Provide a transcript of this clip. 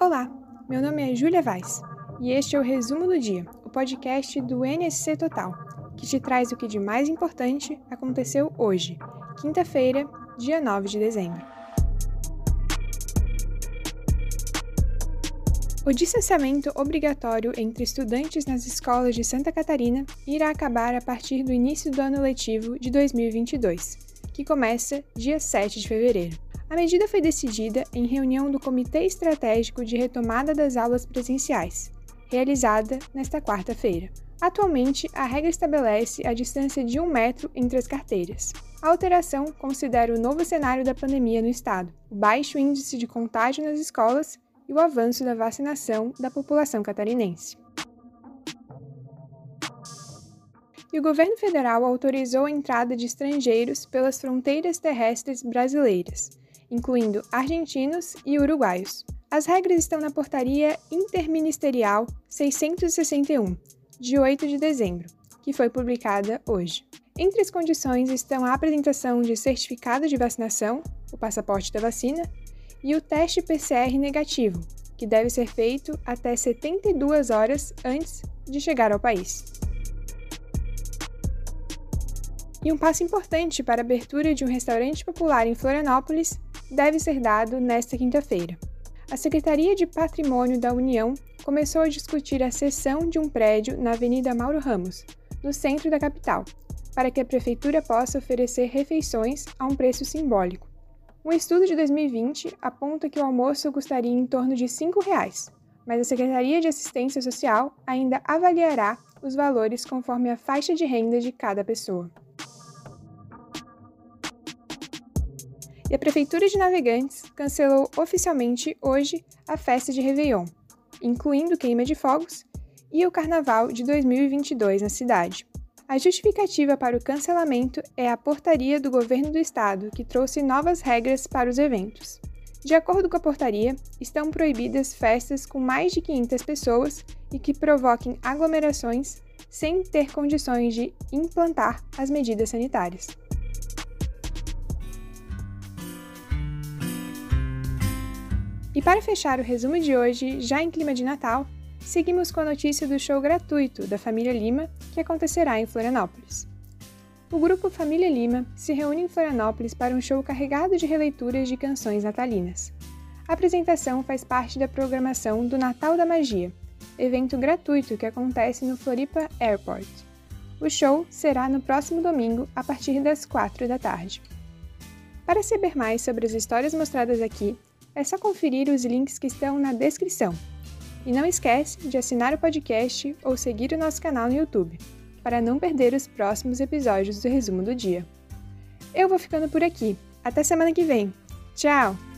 Olá, meu nome é Júlia Vaz e este é o Resumo do Dia, o podcast do NSC Total, que te traz o que de mais importante aconteceu hoje, quinta-feira, dia 9 de dezembro. O distanciamento obrigatório entre estudantes nas escolas de Santa Catarina irá acabar a partir do início do ano letivo de 2022, que começa dia 7 de fevereiro. A medida foi decidida em reunião do Comitê Estratégico de Retomada das Aulas Presenciais, realizada nesta quarta-feira. Atualmente, a regra estabelece a distância de um metro entre as carteiras. A alteração considera o novo cenário da pandemia no estado, o baixo índice de contágio nas escolas e o avanço da vacinação da população catarinense. E o governo federal autorizou a entrada de estrangeiros pelas fronteiras terrestres brasileiras, incluindo argentinos e uruguaios. As regras estão na Portaria Interministerial 661, de 8 de dezembro, que foi publicada hoje. Entre as condições estão a apresentação de certificado de vacinação, o passaporte da vacina, e o teste PCR negativo, que deve ser feito até 72 horas antes de chegar ao país. E um passo importante para a abertura de um restaurante popular em Florianópolis deve ser dado nesta quinta-feira. A Secretaria de Patrimônio da União começou a discutir a cessão de um prédio na Avenida Mauro Ramos, no centro da capital, para que a prefeitura possa oferecer refeições a um preço simbólico. Um estudo de 2020 aponta que o almoço custaria em torno de 5 reais, mas a Secretaria de Assistência Social ainda avaliará os valores conforme a faixa de renda de cada pessoa. E a Prefeitura de Navegantes cancelou oficialmente hoje a festa de Réveillon, incluindo queima de fogos e o Carnaval de 2022 na cidade. A justificativa para o cancelamento é a portaria do governo do estado, que trouxe novas regras para os eventos. De acordo com a portaria, estão proibidas festas com mais de 500 pessoas e que provoquem aglomerações sem ter condições de implantar as medidas sanitárias. E para fechar o resumo de hoje, já em clima de Natal, seguimos com a notícia do show gratuito da Família Lima, que acontecerá em Florianópolis. O grupo Família Lima se reúne em Florianópolis para um show carregado de releituras de canções natalinas. A apresentação faz parte da programação do Natal da Magia, evento gratuito que acontece no Floripa Airport. O show será no próximo domingo, a partir das 4 da tarde. Para saber mais sobre as histórias mostradas aqui, é só conferir os links que estão na descrição. E não esquece de assinar o podcast ou seguir o nosso canal no YouTube, para não perder os próximos episódios do Resumo do Dia. Eu vou ficando por aqui. Até semana que vem. Tchau!